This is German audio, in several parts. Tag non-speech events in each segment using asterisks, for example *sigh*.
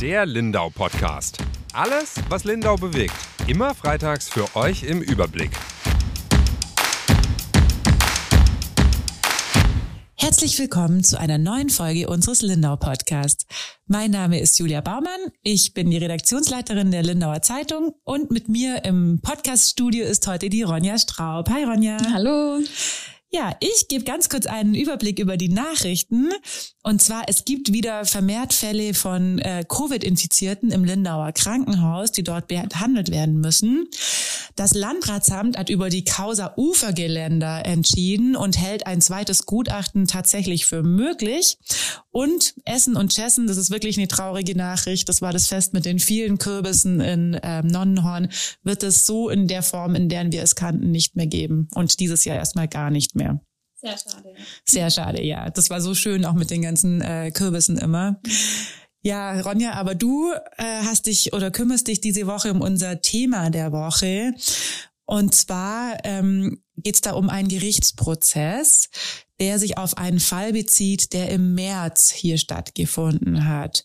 Der Lindau Podcast. Alles, was Lindau bewegt. Immer freitags für euch im Überblick. Herzlich willkommen zu einer neuen Folge unseres Lindau Podcasts. Mein Name ist Julia Baumann. Ich bin die Redaktionsleiterin der Lindauer Zeitung und mit mir im Podcaststudio ist heute die Ronja Straub. Hi Ronja. Hallo. Ja, ich gebe ganz kurz einen Überblick über die Nachrichten. Und zwar, es gibt wieder vermehrt Fälle von äh, Covid-Infizierten im Lindauer Krankenhaus, die dort behandelt werden müssen. Das Landratsamt hat über die Causa Ufergeländer entschieden und hält ein zweites Gutachten tatsächlich für möglich. Und Essen und Chessen, das ist wirklich eine traurige Nachricht. Das war das Fest mit den vielen Kürbissen in ähm, Nonnenhorn. Wird es so in der Form, in der wir es kannten, nicht mehr geben. Und dieses Jahr erstmal gar nicht mehr. Sehr schade. Sehr schade, ja. Das war so schön, auch mit den ganzen äh, Kürbissen immer. Ja, Ronja, aber du äh, hast dich oder kümmerst dich diese Woche um unser Thema der Woche. Und zwar ähm, geht es da um einen Gerichtsprozess, der sich auf einen Fall bezieht, der im März hier stattgefunden hat.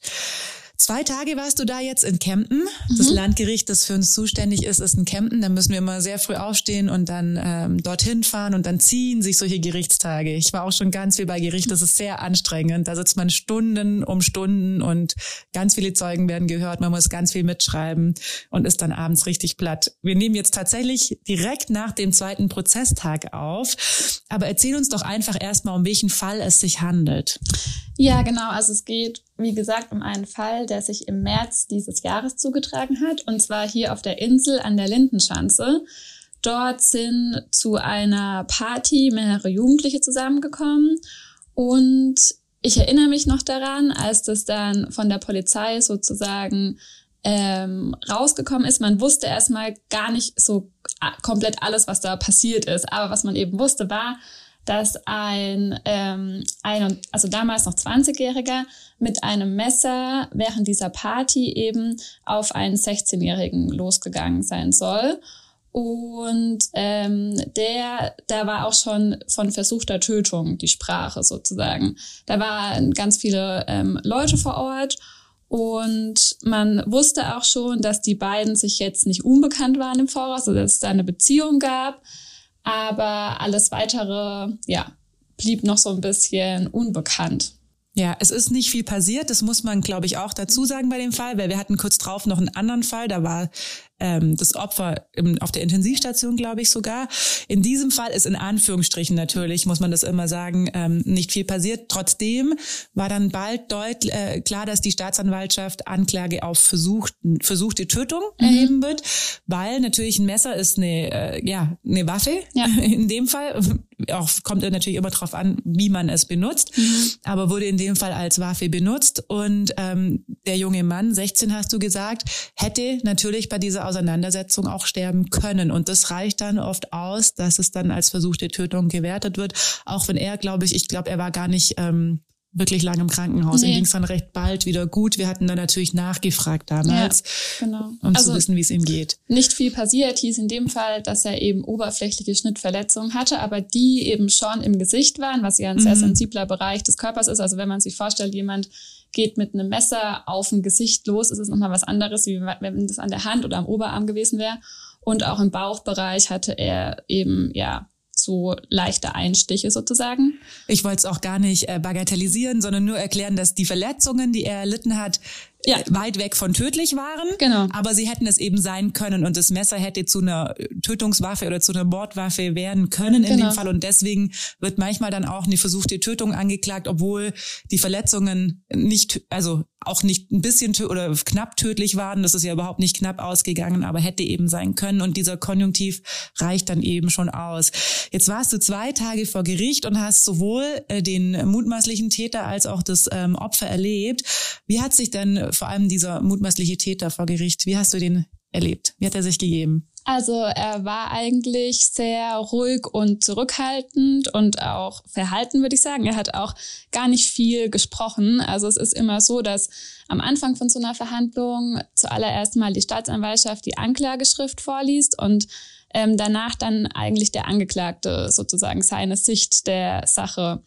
Zwei Tage warst du da jetzt in Kempten. Das Mhm. Landgericht, das für uns zuständig ist, ist in Kempten. Da müssen wir immer sehr früh aufstehen und dann ähm, dorthin fahren und dann ziehen sich solche Gerichtstage. Ich war auch schon ganz viel bei Gericht. Das ist sehr anstrengend. Da sitzt man Stunden um Stunden und ganz viele Zeugen werden gehört. Man muss ganz viel mitschreiben und ist dann abends richtig platt. Wir nehmen jetzt tatsächlich direkt nach dem zweiten Prozesstag auf. Aber erzähl uns doch einfach erstmal, um welchen Fall es sich handelt. Ja, genau. Also es geht, wie gesagt, um einen Fall, der sich im März dieses Jahres zugetragen hat. Und zwar hier auf der Insel an der Lindenschanze. Dort sind zu einer Party mehrere Jugendliche zusammengekommen. Und ich erinnere mich noch daran, als das dann von der Polizei sozusagen ähm, rausgekommen ist. Man wusste erstmal gar nicht so a- komplett alles, was da passiert ist. Aber was man eben wusste, war, dass ein, ähm, ein also damals noch 20-Jähriger mit einem Messer während dieser Party eben auf einen 16-Jährigen losgegangen sein soll. Und ähm, der, da war auch schon von versuchter Tötung die Sprache sozusagen. Da waren ganz viele ähm, Leute vor Ort und man wusste auch schon, dass die beiden sich jetzt nicht unbekannt waren im Voraus, also dass es da eine Beziehung gab. Aber alles weitere, ja, blieb noch so ein bisschen unbekannt. Ja, es ist nicht viel passiert. Das muss man, glaube ich, auch dazu sagen bei dem Fall, weil wir hatten kurz drauf noch einen anderen Fall. Da war ähm, das Opfer im, auf der Intensivstation, glaube ich sogar. In diesem Fall ist in Anführungsstrichen natürlich, muss man das immer sagen, ähm, nicht viel passiert. Trotzdem war dann bald deut äh, klar, dass die Staatsanwaltschaft Anklage auf versucht, versuchte Tötung erheben wird, weil natürlich ein Messer ist eine, äh, ja, eine Waffe Ja. *laughs* in dem Fall. Auch kommt natürlich immer drauf an, wie man es benutzt, aber wurde in dem Fall als Waffe benutzt. Und ähm, der junge Mann, 16 hast du gesagt, hätte natürlich bei dieser Auseinandersetzung auch sterben können. Und das reicht dann oft aus, dass es dann als versuchte Tötung gewertet wird. Auch wenn er, glaube ich, ich glaube, er war gar nicht ähm, wirklich lange im Krankenhaus. Nee. Ihm ging es dann recht bald wieder gut. Wir hatten dann natürlich nachgefragt damals, Genau. um also zu wissen, wie es ihm geht. nicht viel passiert, hieß in dem Fall, dass er eben oberflächliche Schnittverletzungen hatte, aber die eben schon im Gesicht waren, was ja ein sehr Mhm. sensibler Bereich des Körpers ist. Also wenn man sich vorstellt, jemand geht mit einem Messer auf ein Gesicht los, ist es nochmal was anderes, wie wenn das an der Hand oder am Oberarm gewesen wäre. Und auch im Bauchbereich hatte er eben, ja, so leichte Einstiche sozusagen. Ich wollte es auch gar nicht äh, bagatellisieren, sondern nur erklären, dass die Verletzungen, die er erlitten hat, Ja. äh, weit weg von tödlich waren. Genau. Aber sie hätten es eben sein können und das Messer hätte zu einer Tötungswaffe oder zu einer Mordwaffe werden können in Genau. dem Fall. Und deswegen wird manchmal dann auch eine versuchte Tötung angeklagt, obwohl die Verletzungen nicht, also auch nicht ein bisschen oder knapp tödlich waren. Das ist ja überhaupt nicht knapp ausgegangen, aber hätte eben sein können. Und dieser Konjunktiv reicht dann eben schon aus. Jetzt warst du zwei Tage vor Gericht und hast sowohl äh, den mutmaßlichen Täter als auch das ähm, Opfer erlebt. Wie hat sich denn vor allem dieser mutmaßliche Täter vor Gericht, wie hast du den erlebt? Wie hat er sich gegeben? Also er war eigentlich sehr ruhig und zurückhaltend und auch verhalten, würde ich sagen. Er hat auch gar nicht viel gesprochen. Also es ist immer so, dass am Anfang von so einer Verhandlung zuallererst mal die Staatsanwaltschaft die Anklageschrift vorliest und ähm, danach dann eigentlich der Angeklagte sozusagen seine Sicht der Sache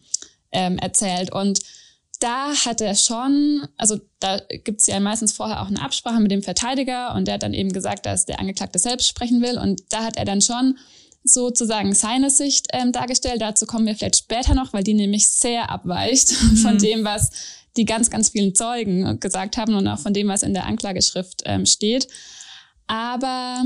ähm, erzählt. Und da hat er schon, also da gibt es ja meistens vorher auch eine Absprache mit dem Verteidiger und der hat dann eben gesagt, dass der Angeklagte selbst sprechen will und da hat er dann schon sozusagen seine Sicht ähm, dargestellt. Dazu kommen wir vielleicht später noch, weil die nämlich sehr abweicht *laughs* mhm. von dem, was die ganz, ganz vielen Zeugen gesagt haben und auch von dem, was in der Anklageschrift ähm, steht. Aber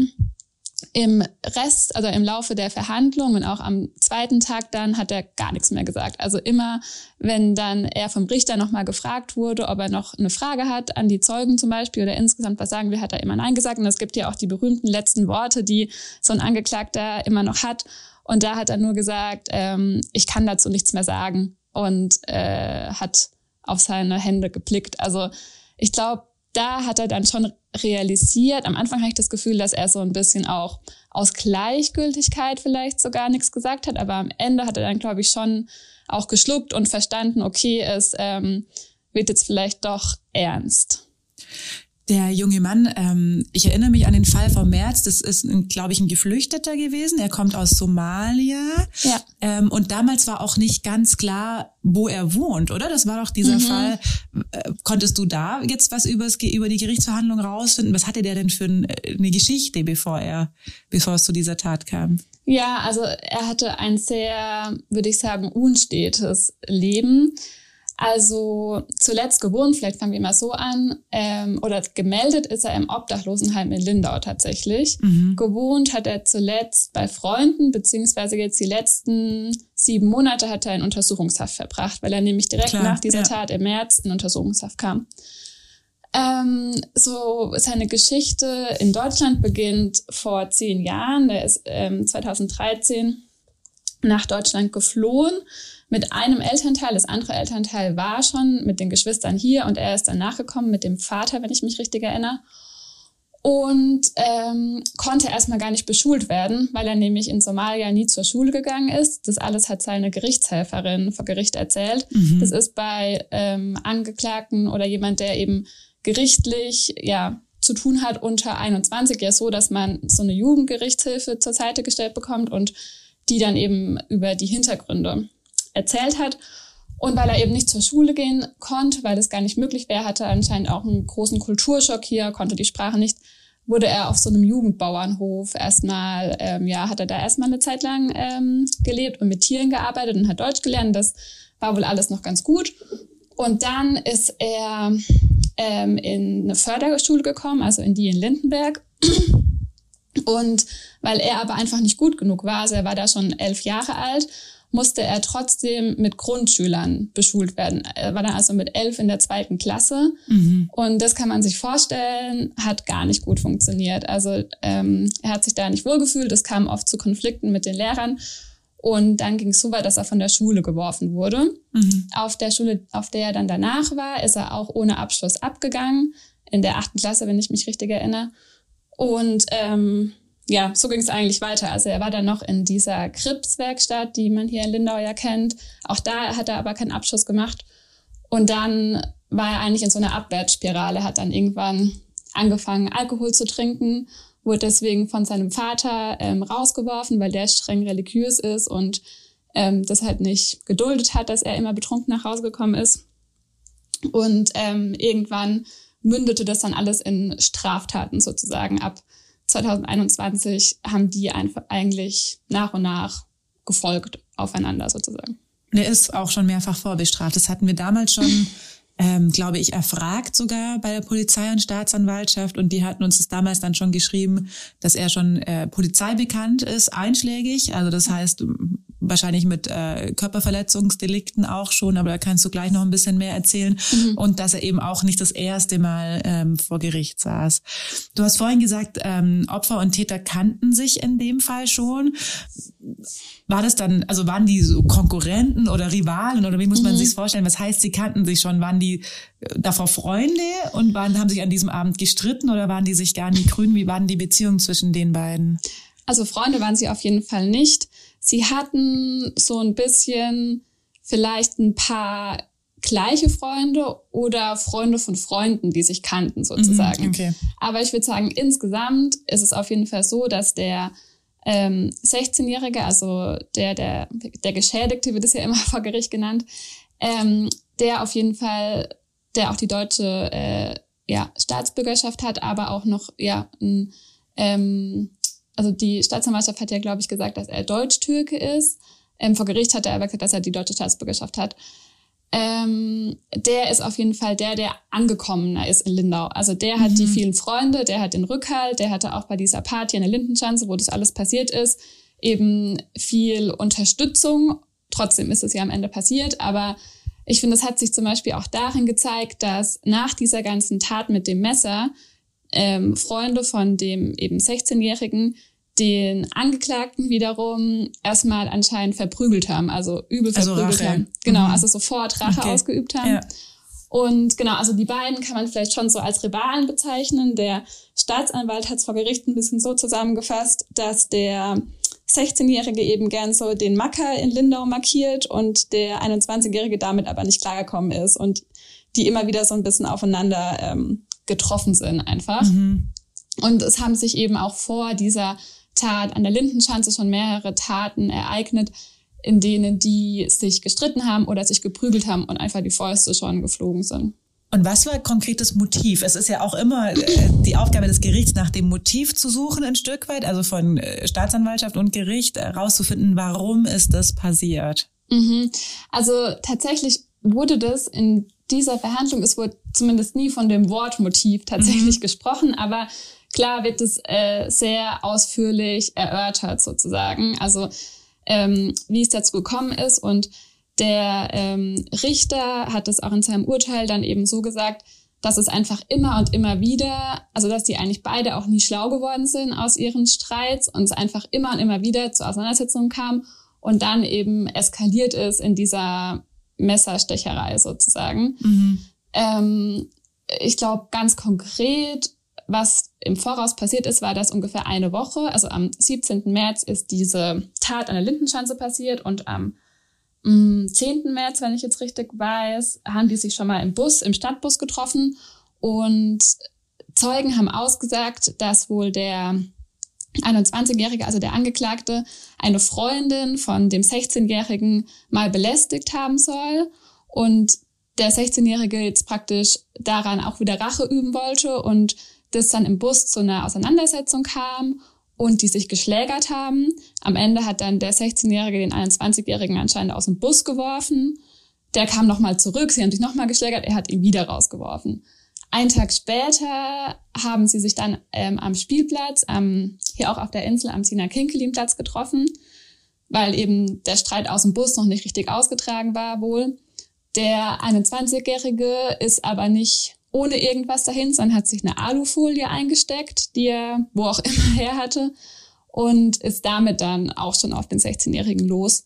im Rest, also im Laufe der Verhandlungen und auch am zweiten Tag dann hat er gar nichts mehr gesagt. Also immer, wenn dann er vom Richter nochmal gefragt wurde, ob er noch eine Frage hat an die Zeugen zum Beispiel oder insgesamt was sagen will, hat er immer Nein gesagt. Und es gibt ja auch die berühmten letzten Worte, die so ein Angeklagter immer noch hat. Und da hat er nur gesagt, ähm, ich kann dazu nichts mehr sagen und äh, hat auf seine Hände geblickt. Also ich glaube, da hat er dann schon realisiert. Am Anfang habe ich das Gefühl, dass er so ein bisschen auch aus Gleichgültigkeit vielleicht sogar nichts gesagt hat, aber am Ende hat er dann, glaube ich, schon auch geschluckt und verstanden, okay, es ähm, wird jetzt vielleicht doch ernst. Der junge Mann, ähm, ich erinnere mich an den Fall vom März, das ist, glaube ich, ein Geflüchteter gewesen. Er kommt aus Somalia. Ja. Ähm, und damals war auch nicht ganz klar, wo er wohnt, oder? Das war doch dieser mhm. Fall. Äh, konntest du da jetzt was übers, über die Gerichtsverhandlung rausfinden? Was hatte der denn für ein, äh, eine Geschichte, bevor er, bevor es zu dieser Tat kam? Ja, also er hatte ein sehr, würde ich sagen, unstetes Leben. Also zuletzt gewohnt, vielleicht fangen wir mal so an, ähm, oder gemeldet ist er im Obdachlosenheim in Lindau tatsächlich. Mhm. Gewohnt hat er zuletzt bei Freunden, beziehungsweise jetzt die letzten sieben Monate hat er in Untersuchungshaft verbracht, weil er nämlich direkt Klar, nach dieser ja. Tat im März in Untersuchungshaft kam. Ähm, so seine Geschichte in Deutschland beginnt vor zehn Jahren. Der ist ähm, 2013 nach Deutschland geflohen mit einem Elternteil. Das andere Elternteil war schon mit den Geschwistern hier und er ist dann nachgekommen mit dem Vater, wenn ich mich richtig erinnere. Und ähm, konnte erstmal gar nicht beschult werden, weil er nämlich in Somalia nie zur Schule gegangen ist. Das alles hat seine Gerichtshelferin vor Gericht erzählt. Mhm. Das ist bei ähm, Angeklagten oder jemand, der eben gerichtlich ja zu tun hat unter 21 ja so, dass man so eine Jugendgerichtshilfe zur Seite gestellt bekommt und die dann eben über die Hintergründe erzählt hat. Und weil er eben nicht zur Schule gehen konnte, weil das gar nicht möglich wäre, hatte er anscheinend auch einen großen Kulturschock hier, konnte die Sprache nicht, wurde er auf so einem Jugendbauernhof erstmal, ähm, ja, hat er da erstmal eine Zeit lang ähm, gelebt und mit Tieren gearbeitet und hat Deutsch gelernt. Das war wohl alles noch ganz gut. Und dann ist er ähm, in eine Förderschule gekommen, also in die in Lindenberg. Und weil er aber einfach nicht gut genug war, also er war da schon elf Jahre alt musste er trotzdem mit Grundschülern beschult werden. Er war dann also mit elf in der zweiten Klasse. Mhm. Und das kann man sich vorstellen, hat gar nicht gut funktioniert. Also ähm, er hat sich da nicht wohlgefühlt. Es kam oft zu Konflikten mit den Lehrern. Und dann ging es so weit, dass er von der Schule geworfen wurde. Mhm. Auf der Schule, auf der er dann danach war, ist er auch ohne Abschluss abgegangen. In der achten Klasse, wenn ich mich richtig erinnere. Und ähm, ja, so ging es eigentlich weiter. Also er war dann noch in dieser Krebswerkstatt, die man hier in Lindau ja kennt. Auch da hat er aber keinen Abschluss gemacht. Und dann war er eigentlich in so einer Abwärtsspirale, hat dann irgendwann angefangen, Alkohol zu trinken, wurde deswegen von seinem Vater ähm, rausgeworfen, weil der streng religiös ist und ähm, das halt nicht geduldet hat, dass er immer betrunken nach Hause gekommen ist. Und ähm, irgendwann mündete das dann alles in Straftaten sozusagen ab. 2021 haben die einfach eigentlich nach und nach gefolgt aufeinander sozusagen. Der ist auch schon mehrfach vorbestraft. Das hatten wir damals schon, *laughs* ähm, glaube ich, erfragt sogar bei der Polizei und Staatsanwaltschaft. Und die hatten uns das damals dann schon geschrieben, dass er schon äh, polizeibekannt ist, einschlägig. Also das heißt, wahrscheinlich mit äh, Körperverletzungsdelikten auch schon, aber da kannst du gleich noch ein bisschen mehr erzählen. Mhm. Und dass er eben auch nicht das erste Mal ähm, vor Gericht saß. Du hast vorhin gesagt, ähm, Opfer und Täter kannten sich in dem Fall schon. War das dann, also waren die so Konkurrenten oder Rivalen oder wie muss man mhm. sich vorstellen? Was heißt, sie kannten sich schon? Waren die äh, davor Freunde und waren, haben sich an diesem Abend gestritten oder waren die sich gar nicht grün? Wie waren die Beziehungen zwischen den beiden? Also Freunde waren sie auf jeden Fall nicht. Sie hatten so ein bisschen vielleicht ein paar gleiche Freunde oder Freunde von Freunden, die sich kannten sozusagen. Mhm, okay. Aber ich würde sagen, insgesamt ist es auf jeden Fall so, dass der ähm, 16-Jährige, also der, der, der Geschädigte wird es ja immer *laughs* vor Gericht genannt, ähm, der auf jeden Fall, der auch die deutsche äh, ja, Staatsbürgerschaft hat, aber auch noch ja ein, ähm, also die Staatsanwaltschaft hat ja, glaube ich, gesagt, dass er Deutsch-Türke ist. Ähm, vor Gericht hat er aber gesagt, dass er die deutsche Staatsbürgerschaft hat. Ähm, der ist auf jeden Fall der, der angekommener ist in Lindau. Also der hat mhm. die vielen Freunde, der hat den Rückhalt, der hatte auch bei dieser Party in der Lindenschanze, wo das alles passiert ist, eben viel Unterstützung. Trotzdem ist es ja am Ende passiert, aber ich finde, es hat sich zum Beispiel auch darin gezeigt, dass nach dieser ganzen Tat mit dem Messer ähm, Freunde von dem eben 16-Jährigen den Angeklagten wiederum erstmal anscheinend verprügelt haben, also übel also verprügelt Rache. haben. Genau, mhm. also sofort Rache okay. ausgeübt haben. Ja. Und genau, also die beiden kann man vielleicht schon so als Rivalen bezeichnen. Der Staatsanwalt hat es vor Gericht ein bisschen so zusammengefasst, dass der 16-Jährige eben gern so den Macker in Lindau markiert und der 21-Jährige damit aber nicht klargekommen ist und die immer wieder so ein bisschen aufeinander ähm, getroffen sind einfach. Mhm. Und es haben sich eben auch vor dieser Tat an der Lindenschanze schon mehrere Taten ereignet, in denen die sich gestritten haben oder sich geprügelt haben und einfach die Fäuste schon geflogen sind. Und was war konkretes Motiv? Es ist ja auch immer äh, die Aufgabe des Gerichts, nach dem Motiv zu suchen, ein Stück weit, also von äh, Staatsanwaltschaft und Gericht herauszufinden, äh, warum ist das passiert. Mhm. Also tatsächlich wurde das in dieser Verhandlung, es wurde zumindest nie von dem Wortmotiv tatsächlich mhm. gesprochen, aber klar wird es äh, sehr ausführlich erörtert sozusagen. Also ähm, wie es dazu gekommen ist und der ähm, Richter hat es auch in seinem Urteil dann eben so gesagt, dass es einfach immer und immer wieder, also dass die eigentlich beide auch nie schlau geworden sind aus ihren Streits und es einfach immer und immer wieder zu Auseinandersetzungen kam und dann eben eskaliert ist in dieser Messerstecherei sozusagen. Mhm. Ähm, ich glaube, ganz konkret, was im Voraus passiert ist, war das ungefähr eine Woche. Also am 17. März ist diese Tat an der Lindenschanze passiert und am 10. März, wenn ich jetzt richtig weiß, haben die sich schon mal im Bus, im Stadtbus getroffen und Zeugen haben ausgesagt, dass wohl der 21-Jährige, also der Angeklagte, eine Freundin von dem 16-Jährigen mal belästigt haben soll und der 16-Jährige jetzt praktisch daran auch wieder Rache üben wollte und das dann im Bus zu einer Auseinandersetzung kam und die sich geschlägert haben. Am Ende hat dann der 16-Jährige den 21-Jährigen anscheinend aus dem Bus geworfen. Der kam nochmal zurück, sie haben sich nochmal geschlägert, er hat ihn wieder rausgeworfen. Ein Tag später haben sie sich dann ähm, am Spielplatz, ähm, hier auch auf der Insel am Sina Kinkelin Platz getroffen, weil eben der Streit aus dem Bus noch nicht richtig ausgetragen war wohl. Der 21-Jährige ist aber nicht ohne irgendwas dahin, sondern hat sich eine Alufolie eingesteckt, die er wo auch *laughs* immer her hatte und ist damit dann auch schon auf den 16-Jährigen los.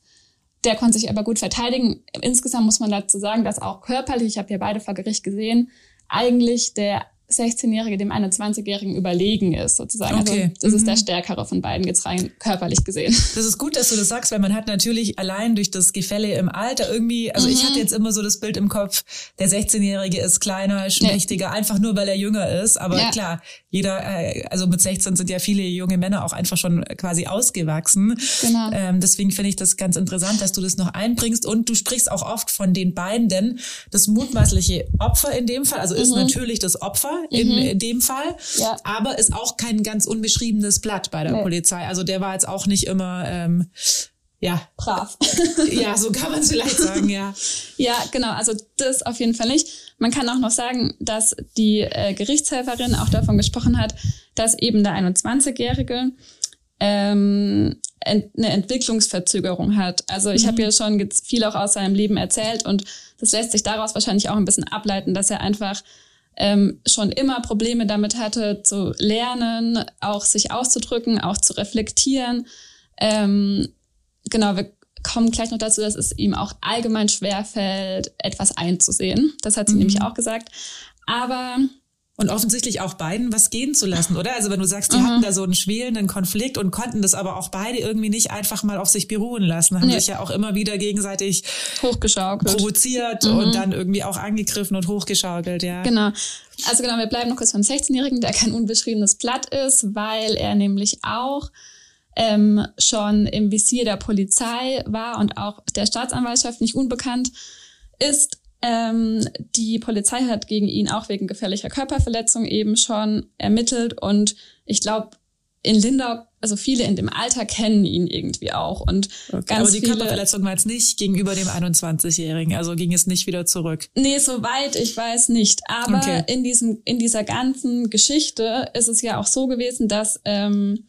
Der konnte sich aber gut verteidigen. Insgesamt muss man dazu sagen, dass auch körperlich, ich habe ja beide vor Gericht gesehen, eigentlich der 16-Jährige dem 21-Jährigen überlegen ist, sozusagen. Also okay. Also das mhm. ist der mhm. stärkere von beiden, jetzt rein körperlich gesehen. *laughs* Das ist gut, dass du das sagst, weil man hat natürlich allein durch das Gefälle im Alter irgendwie, also mhm. ich hatte jetzt immer so das Bild im Kopf, der 16-Jährige ist kleiner, schmächtiger, ja. einfach nur, weil er jünger ist. Aber ja. klar, jeder, äh, also mit 16 sind ja viele junge Männer auch einfach schon quasi ausgewachsen. Genau. Ähm, deswegen finde ich das ganz interessant, dass du das noch einbringst und du sprichst auch oft von den beiden, denn das mutmaßliche Opfer in dem Fall, also ist mhm. natürlich das Opfer in, mhm. in dem Fall, ja. aber ist auch kein ganz unbeschriebenes Blatt bei der nee. Polizei. Also der war jetzt auch nicht immer ähm, ja. Brav. *laughs* ja, so kann man es vielleicht sagen, ja. *laughs* Ja, genau. Also das auf jeden Fall nicht. Man kann auch noch sagen, dass die äh, Gerichtshelferin auch davon gesprochen hat, dass eben der 21-Jährige ähm, ent eine Entwicklungsverzögerung hat. Also ich mhm. habe ja schon viel auch aus seinem Leben erzählt und das lässt sich daraus wahrscheinlich auch ein bisschen ableiten, dass er einfach ähm, schon immer Probleme damit hatte, zu lernen, auch sich auszudrücken, auch zu reflektieren. Ähm, genau, wir kommen gleich noch dazu, dass es ihm auch allgemein schwerfällt, etwas einzusehen. Das hat sie mhm. nämlich auch gesagt. Aber und offensichtlich auch beiden was gehen zu lassen, oder? Also wenn du sagst, die mhm. hatten da so einen schwelenden Konflikt und konnten das aber auch beide irgendwie nicht einfach mal auf sich beruhen lassen, haben nee. sich ja auch immer wieder gegenseitig hochgeschaukelt, provoziert mhm. und dann irgendwie auch angegriffen und hochgeschaukelt, ja. Genau. Also genau, wir bleiben noch kurz beim 16-Jährigen, der kein unbeschriebenes Blatt ist, weil er nämlich auch ähm, schon im Visier der Polizei war und auch der Staatsanwaltschaft nicht unbekannt ist Ähm, die Polizei hat gegen ihn auch wegen gefährlicher Körperverletzung eben schon ermittelt und ich glaube, in Lindau, also viele in dem Alter kennen ihn irgendwie auch und Okay, ganz aber die viele, Körperverletzung war jetzt nicht gegenüber dem 21-Jährigen, also ging es nicht wieder zurück. Nee, soweit ich weiß nicht. Aber Okay. in diesem, in dieser ganzen Geschichte ist es ja auch so gewesen, dass ähm,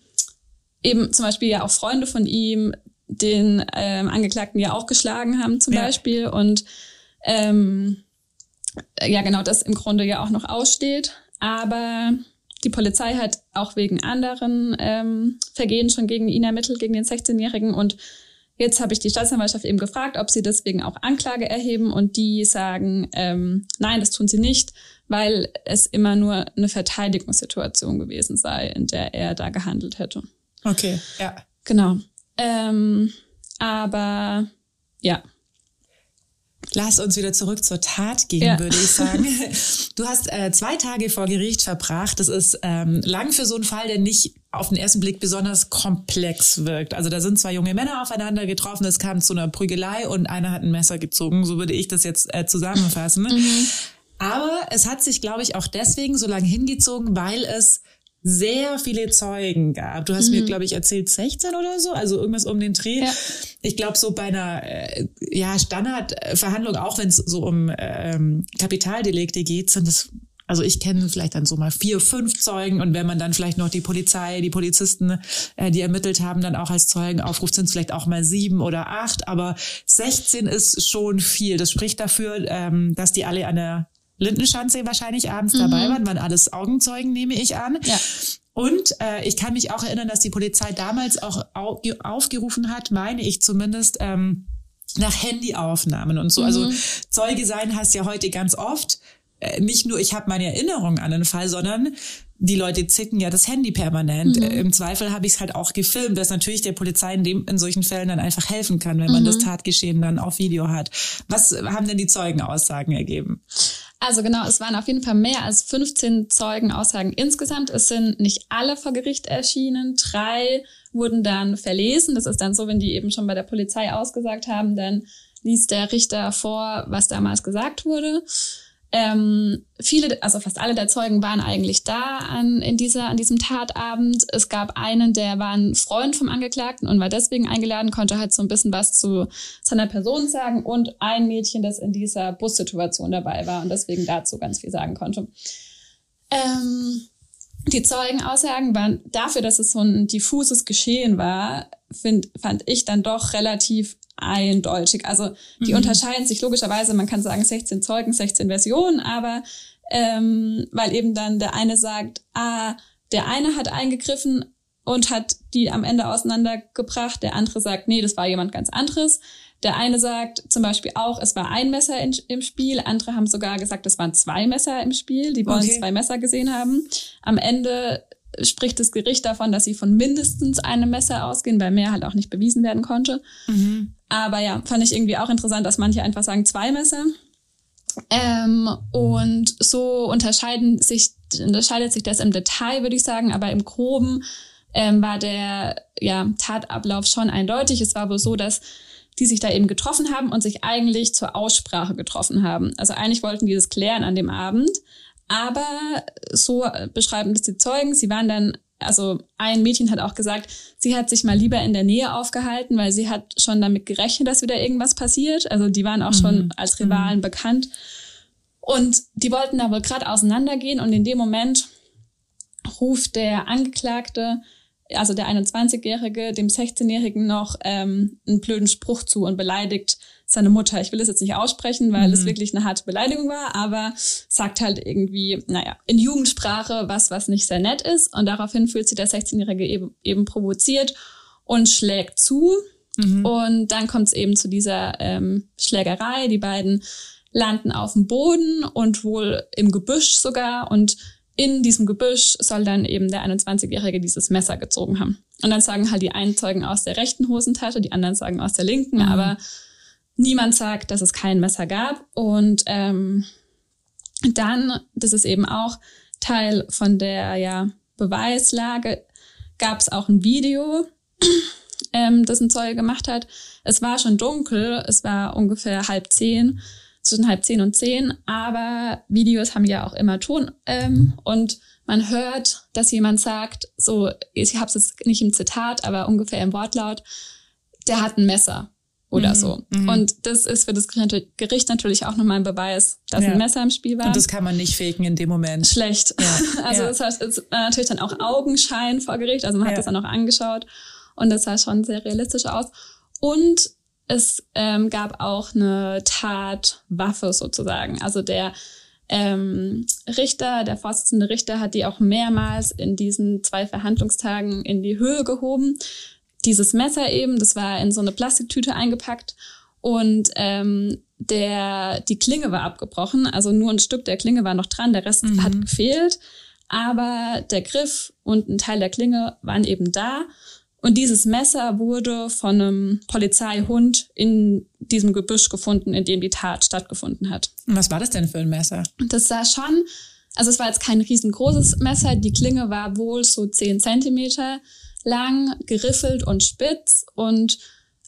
eben zum Beispiel ja auch Freunde von ihm den ähm, Angeklagten ja auch geschlagen haben zum Ja. Beispiel und ähm, ja genau das im Grunde ja auch noch aussteht. Aber die Polizei hat auch wegen anderen ähm, Vergehen schon gegen ihn ermittelt, gegen den 16-Jährigen und Jetzt habe ich die Staatsanwaltschaft eben gefragt, ob sie deswegen auch Anklage erheben und die sagen, ähm, nein, das tun sie nicht, weil es immer nur eine Verteidigungssituation gewesen sei, in der er da gehandelt hätte. Okay, ja. Genau. Ähm, aber ja, Lass uns wieder zurück zur Tat gehen, Ja. würde ich sagen. *laughs* Du hast äh, zwei Tage vor Gericht verbracht. Das ist ähm, lang für so einen Fall, der nicht auf den ersten Blick besonders komplex wirkt. Also da sind zwei junge Männer aufeinander getroffen, es kam zu einer Prügelei und einer hat ein Messer gezogen. So würde ich das jetzt äh, zusammenfassen. Aber es hat sich, glaube ich, auch deswegen so lange hingezogen, weil es sehr viele Zeugen gab. Du hast mir, glaube ich, erzählt 16 oder so, also irgendwas um den Dreh. Ja. Ich glaube, so bei einer äh, ja, Standardverhandlung, auch wenn es so um ähm, Kapitaldelikte geht, sind es, also ich kenne vielleicht dann so mal vier, fünf Zeugen und wenn man dann vielleicht noch die Polizei, die Polizisten, äh, die ermittelt haben, dann auch als Zeugen aufruft, sind es vielleicht auch mal sieben oder acht, aber 16 ist schon viel. Das spricht dafür, ähm, dass die alle an der Lindenschanze wahrscheinlich abends dabei waren, waren alles Augenzeugen, nehme ich an. Ja. Und äh, ich kann mich auch erinnern, dass die Polizei damals auch au aufgerufen hat, meine ich zumindest, ähm, nach Handyaufnahmen und so. Also Zeuge sein heißt ja heute ganz oft, äh, nicht nur ich habe meine Erinnerung an den Fall, sondern die Leute zicken ja das Handy permanent. Äh, Im Zweifel habe ich es halt auch gefilmt, was natürlich der Polizei in, dem, in solchen Fällen dann einfach helfen kann, wenn man das Tatgeschehen dann auf Video hat. Was haben denn die Zeugenaussagen ergeben? Also genau, es waren auf jeden Fall mehr als 15 Zeugenaussagen insgesamt. Es sind nicht alle vor Gericht erschienen. Drei wurden dann verlesen. Das ist dann so, wenn die eben schon bei der Polizei ausgesagt haben, dann liest der Richter vor, was damals gesagt wurde. Ähm, viele, also fast alle der Zeugen waren eigentlich da an, in dieser, an diesem Tatabend. Es gab einen, der war ein Freund vom Angeklagten und war deswegen eingeladen, konnte halt so ein bisschen was zu seiner Person sagen und ein Mädchen, das in dieser Bussituation dabei war und deswegen dazu ganz viel sagen konnte. Ähm, die Zeugenaussagen waren dafür, dass es so ein diffuses Geschehen war, find, fand ich dann doch relativ eindeutig. Also die unterscheiden sich logischerweise, man kann sagen 16 Zeugen, 16 Versionen, aber ähm, weil eben dann der eine sagt, ah, der eine hat eingegriffen und hat die am Ende auseinandergebracht, der andere sagt, nee, das war jemand ganz anderes. Der eine sagt zum Beispiel auch, es war ein Messer in, im Spiel. Andere haben sogar gesagt, es waren zwei Messer im Spiel. Die wollen Okay. zwei Messer gesehen haben. Am Ende spricht das Gericht davon, dass sie von mindestens einem Messer ausgehen, weil mehr halt auch nicht bewiesen werden konnte. Aber ja, fand ich irgendwie auch interessant, dass manche einfach sagen zwei Messer. Ähm, und so unterscheiden sich, unterscheidet sich das im Detail, würde ich sagen, aber im Groben ähm, war der ja, Tatablauf schon eindeutig. Es war wohl so, dass die sich da eben getroffen haben und sich eigentlich zur Aussprache getroffen haben. Also eigentlich wollten die das klären an dem Abend, aber so beschreiben das die Zeugen. Sie waren dann, also ein Mädchen hat auch gesagt, sie hat sich mal lieber in der Nähe aufgehalten, weil sie hat schon damit gerechnet, dass wieder irgendwas passiert. Also die waren auch schon als Rivalen bekannt. Und die wollten da wohl gerade auseinandergehen und in dem Moment ruft der Angeklagte, also der 21-Jährige, dem 16-Jährigen noch ähm, einen blöden Spruch zu und beleidigt seine Mutter. Ich will es jetzt nicht aussprechen, weil es wirklich eine harte Beleidigung war, aber sagt halt irgendwie, naja, in Jugendsprache was, was nicht sehr nett ist. Und daraufhin fühlt sich der 16-Jährige eben, eben provoziert und schlägt zu. Und dann kommt es eben zu dieser ähm, Schlägerei. Die beiden landen auf dem Boden und wohl im Gebüsch sogar. Und in diesem Gebüsch soll dann eben der 21-Jährige dieses Messer gezogen haben. Und dann sagen halt die einen Zeugen aus der rechten Hosentasche, die anderen sagen aus der linken, aber niemand sagt, dass es kein Messer gab. Und ähm, dann, das ist eben auch Teil von der ja, Beweislage, gab es auch ein Video, ähm, das ein Zeuge gemacht hat. Es war schon dunkel, es war ungefähr halb zehn, zwischen halb zehn und zehn, aber Videos haben ja auch immer Ton ähm, und man hört, dass jemand sagt, so, ich habe es jetzt nicht im Zitat, aber ungefähr im Wortlaut, der hat ein Messer oder mhm. so. Mhm. Und das ist für das Gericht natürlich auch nochmal ein Beweis, dass ja. ein Messer im Spiel war. Und das kann man nicht faken in dem Moment. Schlecht. Ja. *laughs* Also ja. das heißt, es war natürlich dann auch Augenschein vor Gericht, also man hat das dann auch angeschaut und das sah schon sehr realistisch aus. Und es ähm, gab auch eine Tatwaffe sozusagen. Also der ähm, Richter, der Vorsitzende Richter hat die auch mehrmals in diesen zwei Verhandlungstagen in die Höhe gehoben. Dieses Messer eben, das war in so eine Plastiktüte eingepackt und ähm, der die Klinge war abgebrochen, also nur ein Stück der Klinge war noch dran, der Rest mhm. hat gefehlt, aber der Griff und ein Teil der Klinge waren eben da und dieses Messer wurde von einem Polizeihund in diesem Gebüsch gefunden, in dem die Tat stattgefunden hat. Und was war das denn für ein Messer? Das sah schon, also es war jetzt kein riesengroßes Messer. Die Klinge war wohl so zehn Zentimeter lang, geriffelt und spitz und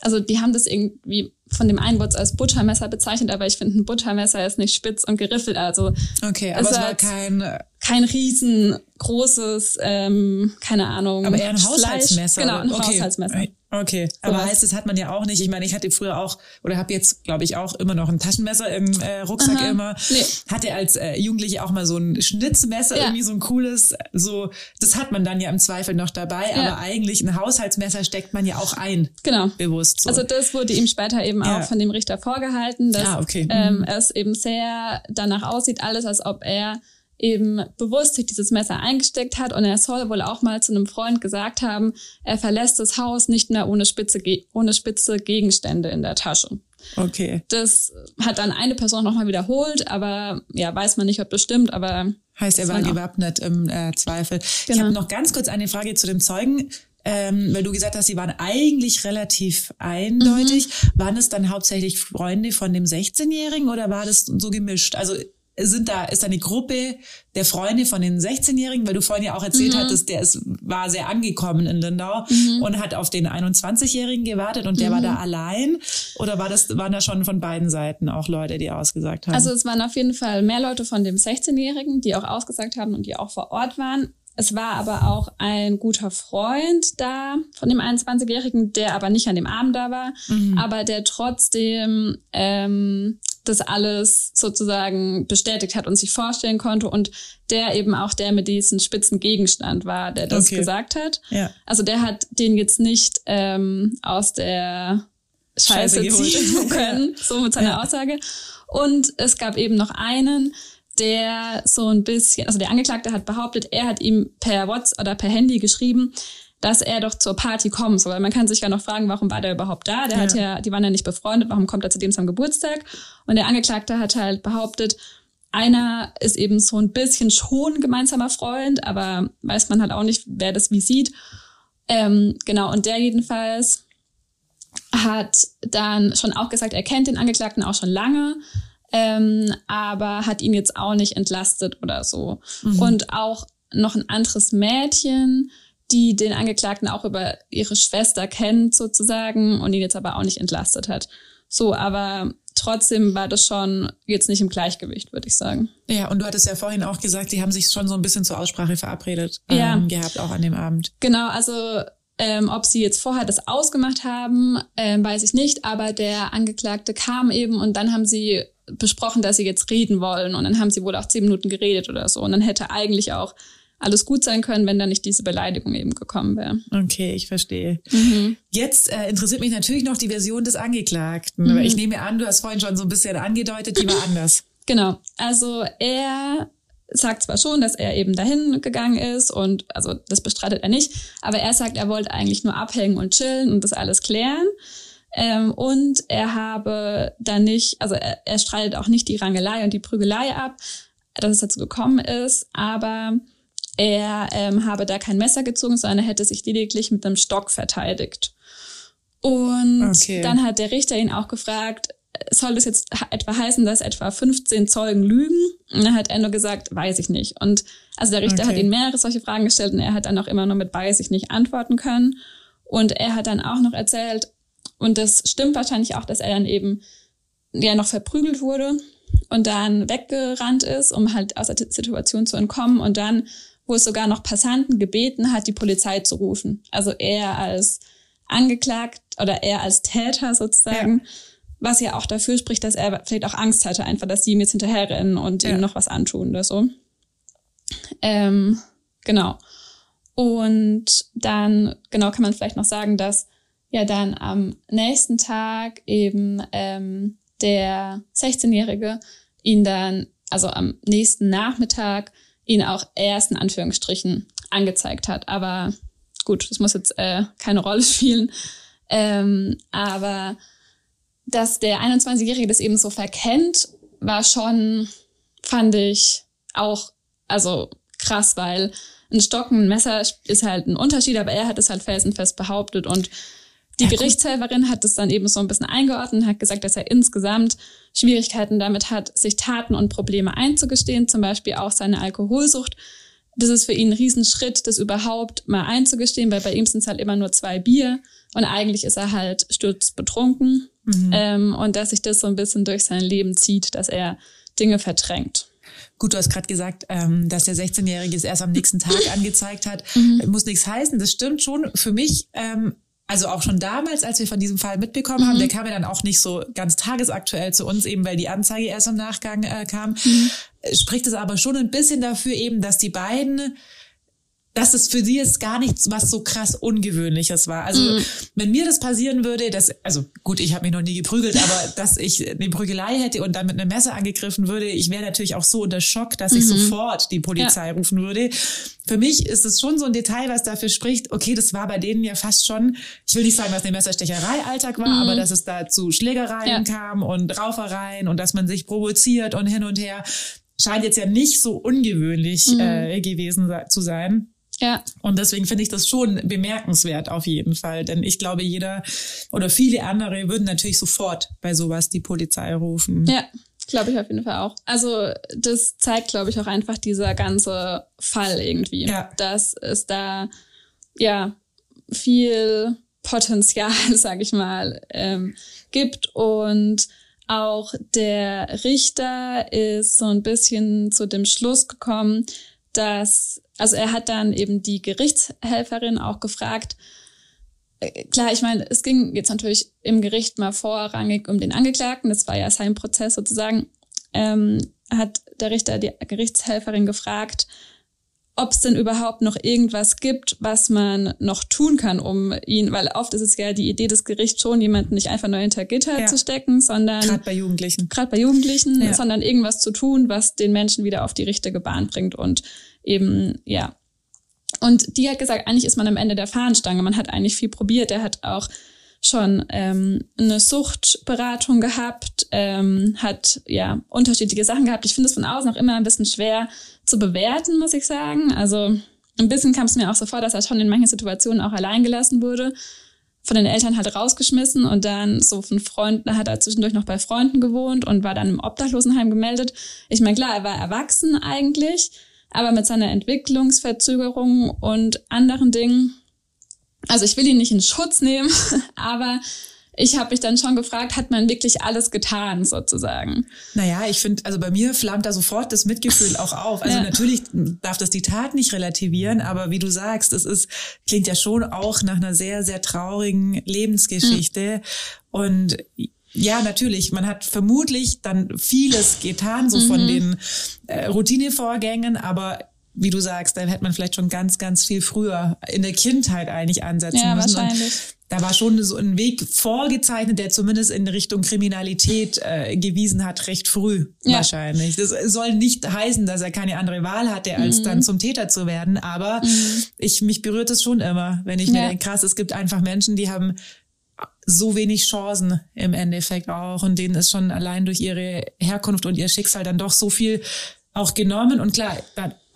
also die haben das irgendwie von dem einen Wort als Buttermesser bezeichnet, aber ich finde, ein Buttermesser ist nicht spitz und geriffelt. Also okay, aber es war kein kein riesengroßes, ähm, keine Ahnung. Aber eher ein Haushaltsmesser. Genau, ein okay. Haushaltsmesser. Okay, aber heißt, das hat man ja auch nicht. Ich meine, ich hatte früher auch oder habe jetzt, glaube ich, auch immer noch ein Taschenmesser im äh, Rucksack Aha. immer. Nee. Hatte als äh, Jugendliche auch mal so ein Schnitzmesser, ja. irgendwie so ein cooles, so das hat man dann ja im Zweifel noch dabei. Ja. Aber eigentlich ein Haushaltsmesser steckt man ja auch ein. Genau. Bewusst. So. Also das wurde ihm später eben ja. auch von dem Richter vorgehalten, dass ah, okay. ähm, mhm. es eben sehr danach aussieht, alles als ob er eben bewusst sich dieses Messer eingesteckt hat und er soll wohl auch mal zu einem Freund gesagt haben, er verlässt das Haus nicht mehr ohne spitze, ohne spitze Gegenstände in der Tasche. Okay. Das hat dann eine Person nochmal wiederholt, aber ja, weiß man nicht, ob das stimmt, aber. Heißt, er war gewappnet im äh, Zweifel. Genau. Ich habe noch ganz kurz eine Frage zu dem Zeugen. Ähm, weil du gesagt hast, sie waren eigentlich relativ eindeutig. Mhm. Waren es dann hauptsächlich Freunde von dem 16-Jährigen oder war das so gemischt? Also sind da, ist da eine Gruppe der Freunde von den 16-Jährigen, weil du vorhin ja auch erzählt mhm. hattest, der ist, war sehr angekommen in Lindau mhm. und hat auf den 21-Jährigen gewartet und der mhm. war da allein? Oder war das, waren da schon von beiden Seiten auch Leute, die ausgesagt haben? Also es waren auf jeden Fall mehr Leute von dem 16-Jährigen, die auch ausgesagt haben und die auch vor Ort waren. Es war aber auch ein guter Freund da von dem 21-Jährigen, der aber nicht an dem Abend da war, mhm. aber der trotzdem ähm, das alles sozusagen bestätigt hat und sich vorstellen konnte und der eben auch der mit diesem spitzen Gegenstand war, der das okay. gesagt hat. Ja. Also der hat den jetzt nicht ähm, aus der Scheiße, Scheiße ziehen *laughs* können, so mit seiner ja. Aussage. Und es gab eben noch einen, der so ein bisschen, also der Angeklagte hat behauptet, er hat ihm per WhatsApp oder per Handy geschrieben, dass er doch zur Party kommen soll. Man kann sich ja noch fragen, warum war der überhaupt da? Der ja. hat ja, die waren ja nicht befreundet, warum kommt er zu dem zum Geburtstag? Und der Angeklagte hat halt behauptet, einer ist eben so ein bisschen schon gemeinsamer Freund, aber weiß man halt auch nicht, wer das wie sieht. Ähm, genau, und der jedenfalls hat dann schon auch gesagt, er kennt den Angeklagten auch schon lange, ähm, aber hat ihn jetzt auch nicht entlastet oder so. Mhm. Und auch noch ein anderes Mädchen, die den Angeklagten auch über ihre Schwester kennt sozusagen und ihn jetzt aber auch nicht entlastet hat. So, aber trotzdem war das schon jetzt nicht im Gleichgewicht, würde ich sagen. Ja, und du hattest ja vorhin auch gesagt, sie haben sich schon so ein bisschen zur Aussprache verabredet ja. ähm, gehabt, auch an dem Abend. Genau, also ähm, ob sie jetzt vorher das ausgemacht haben, ähm, weiß ich nicht, aber der Angeklagte kam eben und dann haben sie besprochen, dass sie jetzt reden wollen und dann haben sie wohl auch zehn Minuten geredet oder so und dann hätte eigentlich auch alles gut sein können, wenn da nicht diese Beleidigung eben gekommen wäre. Okay, ich verstehe. Mhm. Jetzt äh, interessiert mich natürlich noch die Version des Angeklagten. Mhm. Ich nehme an, du hast vorhin schon so ein bisschen angedeutet, die war anders. *laughs* Genau. Also er sagt zwar schon, dass er eben dahin gegangen ist und also das bestreitet er nicht, aber er sagt, er wollte eigentlich nur abhängen und chillen und das alles klären. Ähm, und er habe da nicht, also er, er streitet auch nicht die Rangelei und die Prügelei ab, dass es dazu gekommen ist, aber er ähm, habe da kein Messer gezogen, sondern er hätte sich lediglich mit einem Stock verteidigt. Und okay. dann hat der Richter ihn auch gefragt, soll das jetzt etwa heißen, dass etwa 15 Zeugen lügen? Und dann hat er nur gesagt, weiß ich nicht. Und also der Richter okay. hat ihn mehrere solche Fragen gestellt und er hat dann auch immer nur mit weiß ich nicht antworten können. Und er hat dann auch noch erzählt, und das stimmt wahrscheinlich auch, dass er dann eben ja noch verprügelt wurde und dann weggerannt ist, um halt aus der Situation zu entkommen und dann, wo es sogar noch Passanten gebeten hat, die Polizei zu rufen. Also er als angeklagt oder er als Täter sozusagen, ja. was ja auch dafür spricht, dass er vielleicht auch Angst hatte, einfach, dass sie ihm jetzt hinterherrennen und ja. ihm noch was antun oder so. Ähm, genau. Und dann, genau kann man vielleicht noch sagen, dass ja dann am nächsten Tag eben ähm, der 16-Jährige ihn dann, also am nächsten Nachmittag, ihn auch erst in Anführungsstrichen angezeigt hat. Aber gut, das muss jetzt äh, keine Rolle *laughs* spielen. Ähm, aber dass der 21-Jährige das eben so verkennt, war schon, fand ich auch, also krass, weil ein Stock, ein Messer ist halt ein Unterschied, aber er hat es halt felsenfest behauptet und die Gerichtshelferin hat es dann eben so ein bisschen eingeordnet, hat gesagt, dass er insgesamt Schwierigkeiten damit hat, sich Taten und Probleme einzugestehen, zum Beispiel auch seine Alkoholsucht. Das ist für ihn ein Riesenschritt, das überhaupt mal einzugestehen, weil bei ihm sind es halt immer nur zwei Bier und eigentlich ist er halt sturzbetrunken mhm. ähm, und dass sich das so ein bisschen durch sein Leben zieht, dass er Dinge verdrängt. Gut, du hast gerade gesagt, ähm, dass der 16-Jährige es erst am nächsten Tag *laughs* angezeigt hat. Mhm. Muss nichts heißen, das stimmt schon. Für mich ähm, also auch schon damals, als wir von diesem Fall mitbekommen mhm. haben, der kam ja dann auch nicht so ganz tagesaktuell zu uns, eben weil die Anzeige erst im Nachgang äh, kam, mhm. spricht es aber schon ein bisschen dafür eben, dass die beiden dass es für sie jetzt gar nichts was so krass Ungewöhnliches war. Also mhm. wenn mir das passieren würde, dass, also gut, ich habe mich noch nie geprügelt, aber *laughs* dass ich eine Prügelei hätte und dann mit einem Messer angegriffen würde, ich wäre natürlich auch so unter Schock, dass mhm. ich sofort die Polizei ja. rufen würde. Für mich ist es schon so ein Detail, was dafür spricht, okay, das war bei denen ja fast schon, ich will nicht sagen, dass eine Messerstecherei Alltag war, mhm. aber dass es da zu Schlägereien ja. kam und Raufereien und dass man sich provoziert und hin und her, scheint jetzt ja nicht so ungewöhnlich mhm. äh, gewesen zu sein. Ja. Und deswegen finde ich das schon bemerkenswert auf jeden Fall. Denn ich glaube, jeder oder viele andere würden natürlich sofort bei sowas die Polizei rufen. Ja, glaube ich auf jeden Fall auch. Also das zeigt, glaube ich, auch einfach dieser ganze Fall irgendwie. Ja. Dass es da ja viel Potenzial, *laughs* sage ich mal, ähm, gibt und auch der Richter ist so ein bisschen zu dem Schluss gekommen, dass also er hat dann eben die Gerichtshelferin auch gefragt, äh, klar, ich meine, es ging jetzt natürlich im Gericht mal vorrangig um den Angeklagten, das war ja sein Prozess sozusagen, ähm, hat der Richter die Gerichtshelferin gefragt, ob es denn überhaupt noch irgendwas gibt, was man noch tun kann, um ihn, weil oft ist es ja die Idee des Gerichts schon, jemanden nicht einfach nur hinter Gitter ja. zu stecken, sondern gerade bei Jugendlichen, gerade bei Jugendlichen, ja. sondern irgendwas zu tun, was den Menschen wieder auf die richtige Bahn bringt und eben, ja. Und die hat gesagt, eigentlich ist man am Ende der Fahnenstange. Man hat eigentlich viel probiert. Er hat auch schon ähm, eine Suchtberatung gehabt, ähm, hat ja unterschiedliche Sachen gehabt. Ich finde es von außen auch immer ein bisschen schwer zu bewerten, muss ich sagen. Also ein bisschen kam es mir auch so vor, dass er schon in manchen Situationen auch allein gelassen wurde, von den Eltern halt rausgeschmissen und dann so von Freunden, hat er zwischendurch noch bei Freunden gewohnt und war dann im Obdachlosenheim gemeldet. Ich meine, klar, er war erwachsen eigentlich, aber mit seiner Entwicklungsverzögerung und anderen Dingen, also ich will ihn nicht in Schutz nehmen, *laughs* aber ich habe mich dann schon gefragt, hat man wirklich alles getan sozusagen? Naja, ich finde, also bei mir flammt da sofort das Mitgefühl auch auf. Also ja. natürlich darf das die Tat nicht relativieren, aber wie du sagst, es ist, klingt ja schon auch nach einer sehr, sehr traurigen Lebensgeschichte. Mhm. Und ja, natürlich. Man hat vermutlich dann vieles getan, so mhm. von den äh, Routinevorgängen, aber wie du sagst, da hätte man vielleicht schon ganz, ganz viel früher in der Kindheit eigentlich ansetzen ja, müssen. Wahrscheinlich. da war schon so ein Weg vorgezeichnet, der zumindest in Richtung Kriminalität äh, gewiesen hat, recht früh ja. wahrscheinlich. Das soll nicht heißen, dass er keine andere Wahl hatte, als mhm. dann zum Täter zu werden. Aber mhm. ich mich berührt es schon immer, wenn ich ja. mir denke, krass, es gibt einfach Menschen, die haben so wenig Chancen im Endeffekt auch und denen ist schon allein durch ihre Herkunft und ihr Schicksal dann doch so viel auch genommen und klar,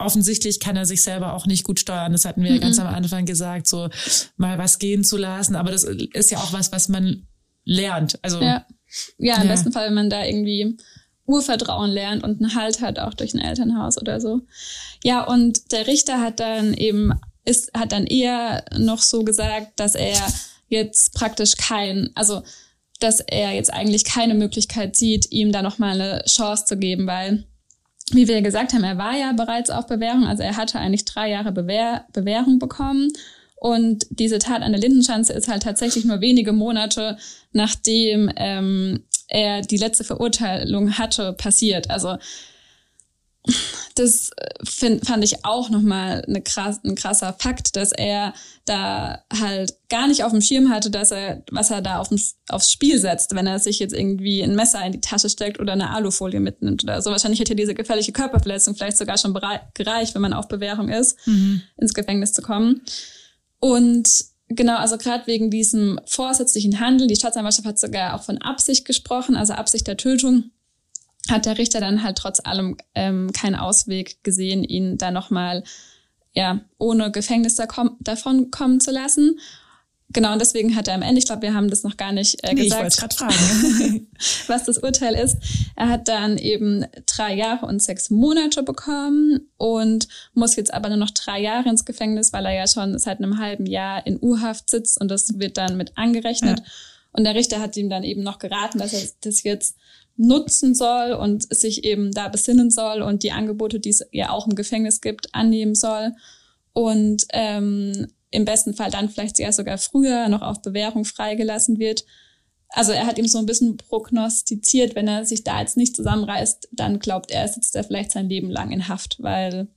offensichtlich kann er sich selber auch nicht gut steuern. Das hatten wir ja ganz am Anfang gesagt, so mal was gehen zu lassen, aber das ist ja auch was, was man lernt. Also ja, ja im ja. besten Fall, wenn man da irgendwie Urvertrauen lernt und einen Halt hat, auch durch ein Elternhaus oder so. Ja, und der Richter hat dann eben ist hat dann eher noch so gesagt, dass er jetzt praktisch kein, also dass er jetzt eigentlich keine Möglichkeit sieht, ihm da nochmal eine Chance zu geben, weil, wie wir gesagt haben, er war ja bereits auf Bewährung, also er hatte eigentlich drei Jahre Bewähr Bewährung bekommen. Und diese Tat an der Lindenschanze ist halt tatsächlich nur wenige Monate, nachdem ähm, er die letzte Verurteilung hatte, passiert. Also das äh, find, fand ich auch nochmal eine krass, ein krasser Fakt, dass er da halt gar nicht auf dem Schirm hatte, dass er, was er da auf dem, aufs Spiel setzt, wenn er sich jetzt irgendwie ein Messer in die Tasche steckt oder eine Alufolie mitnimmt oder so. Wahrscheinlich hätte diese gefährliche Körperverletzung vielleicht sogar schon gereicht, wenn man auf Bewährung ist, mhm. ins Gefängnis zu kommen. Und genau, also gerade wegen diesem vorsätzlichen Handel, die Staatsanwaltschaft hat sogar auch von Absicht gesprochen, also Absicht der Tötung hat der Richter dann halt trotz allem ähm, keinen Ausweg gesehen, ihn da nochmal ja, ohne Gefängnis da komm, davon kommen zu lassen. Genau, und deswegen hat er am Ende, ich glaube, wir haben das noch gar nicht äh, nee, gesagt, ich *laughs* fragen. was das Urteil ist. Er hat dann eben drei Jahre und sechs Monate bekommen und muss jetzt aber nur noch drei Jahre ins Gefängnis, weil er ja schon seit einem halben Jahr in U-Haft sitzt und das wird dann mit angerechnet. Ja. Und der Richter hat ihm dann eben noch geraten, dass er das jetzt nutzen soll und sich eben da besinnen soll und die Angebote, die es ja auch im Gefängnis gibt, annehmen soll. Und ähm, im besten Fall dann vielleicht ja sogar früher noch auf Bewährung freigelassen wird. Also er hat ihm so ein bisschen prognostiziert, wenn er sich da jetzt nicht zusammenreißt, dann glaubt er, sitzt er vielleicht sein Leben lang in Haft, weil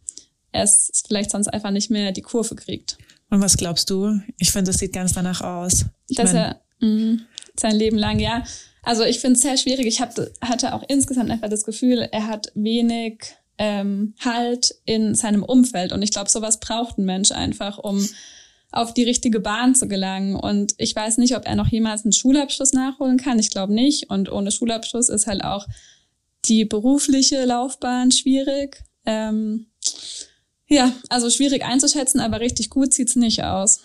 er es vielleicht sonst einfach nicht mehr die Kurve kriegt. Und was glaubst du? Ich finde, das sieht ganz danach aus. Ich Dass mein, er mh, sein Leben lang, ja. Also ich finde es sehr schwierig. Ich hab, hatte auch insgesamt einfach das Gefühl, er hat wenig ähm, Halt in seinem Umfeld. Und ich glaube, sowas braucht ein Mensch einfach, um auf die richtige Bahn zu gelangen. Und ich weiß nicht, ob er noch jemals einen Schulabschluss nachholen kann. Ich glaube nicht. Und ohne Schulabschluss ist halt auch die berufliche Laufbahn schwierig. Ähm, ja, also schwierig einzuschätzen, aber richtig gut sieht's nicht aus.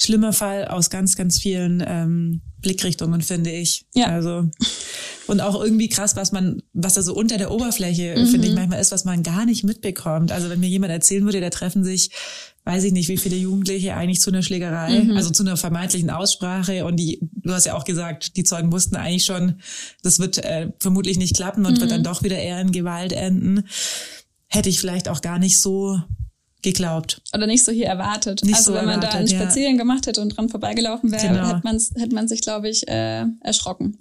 Schlimmer Fall aus ganz, ganz vielen ähm, Blickrichtungen, finde ich. Ja. Also und auch irgendwie krass, was man, was da so unter der Oberfläche, mhm. finde ich, manchmal ist, was man gar nicht mitbekommt. Also wenn mir jemand erzählen würde, da treffen sich, weiß ich nicht, wie viele Jugendliche eigentlich zu einer Schlägerei, mhm. also zu einer vermeintlichen Aussprache. Und die, du hast ja auch gesagt, die Zeugen wussten eigentlich schon, das wird äh, vermutlich nicht klappen und mhm. wird dann doch wieder eher in Gewalt enden. Hätte ich vielleicht auch gar nicht so geglaubt. Oder nicht so hier erwartet. Nicht also so wenn man erwartet, da einen Spaziergang ja. gemacht hätte und dran vorbeigelaufen wäre, genau. hätte, man's, hätte man sich, glaube ich, äh, erschrocken.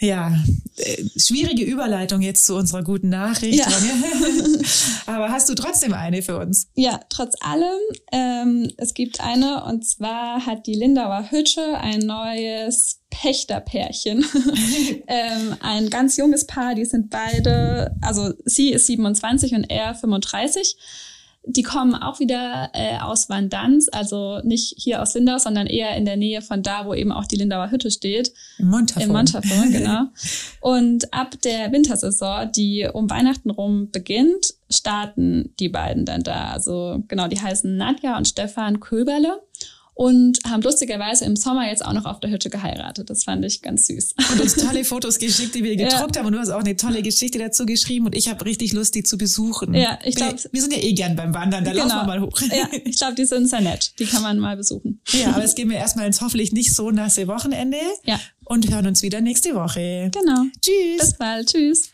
Ja, äh, schwierige Überleitung jetzt zu unserer guten Nachricht. Ja. *laughs* *laughs* Aber hast du trotzdem eine für uns? Ja, trotz allem. Ähm, es gibt eine und zwar hat die Lindauer Hütte ein neues Pächterpärchen. *laughs* ähm, ein ganz junges Paar, die sind beide, also sie ist 27 und er 35 die kommen auch wieder äh, aus Vandanz, also nicht hier aus Lindau, sondern eher in der Nähe von da, wo eben auch die Lindauer Hütte steht. Im Montafon. Im Montafon, genau. *laughs* Und ab der Wintersaison, die um Weihnachten rum beginnt, starten die beiden dann da. Also genau, die heißen Nadja und Stefan Köberle und haben lustigerweise im Sommer jetzt auch noch auf der Hütte geheiratet. Das fand ich ganz süß. Und uns *laughs* tolle Fotos geschickt, die wir gedruckt ja. haben. Und du hast auch eine tolle Geschichte dazu geschrieben. Und ich habe richtig Lust, die zu besuchen. Ja, ich glaube. Wir sind ja eh gern beim Wandern, da genau. laufen wir mal hoch. Ja, ich glaube, die sind sehr nett. Die kann man mal besuchen. Ja, aber es gehen wir erstmal ins hoffentlich nicht so nasse Wochenende. Ja. Und hören uns wieder nächste Woche. Genau. Tschüss. Bis bald. Tschüss.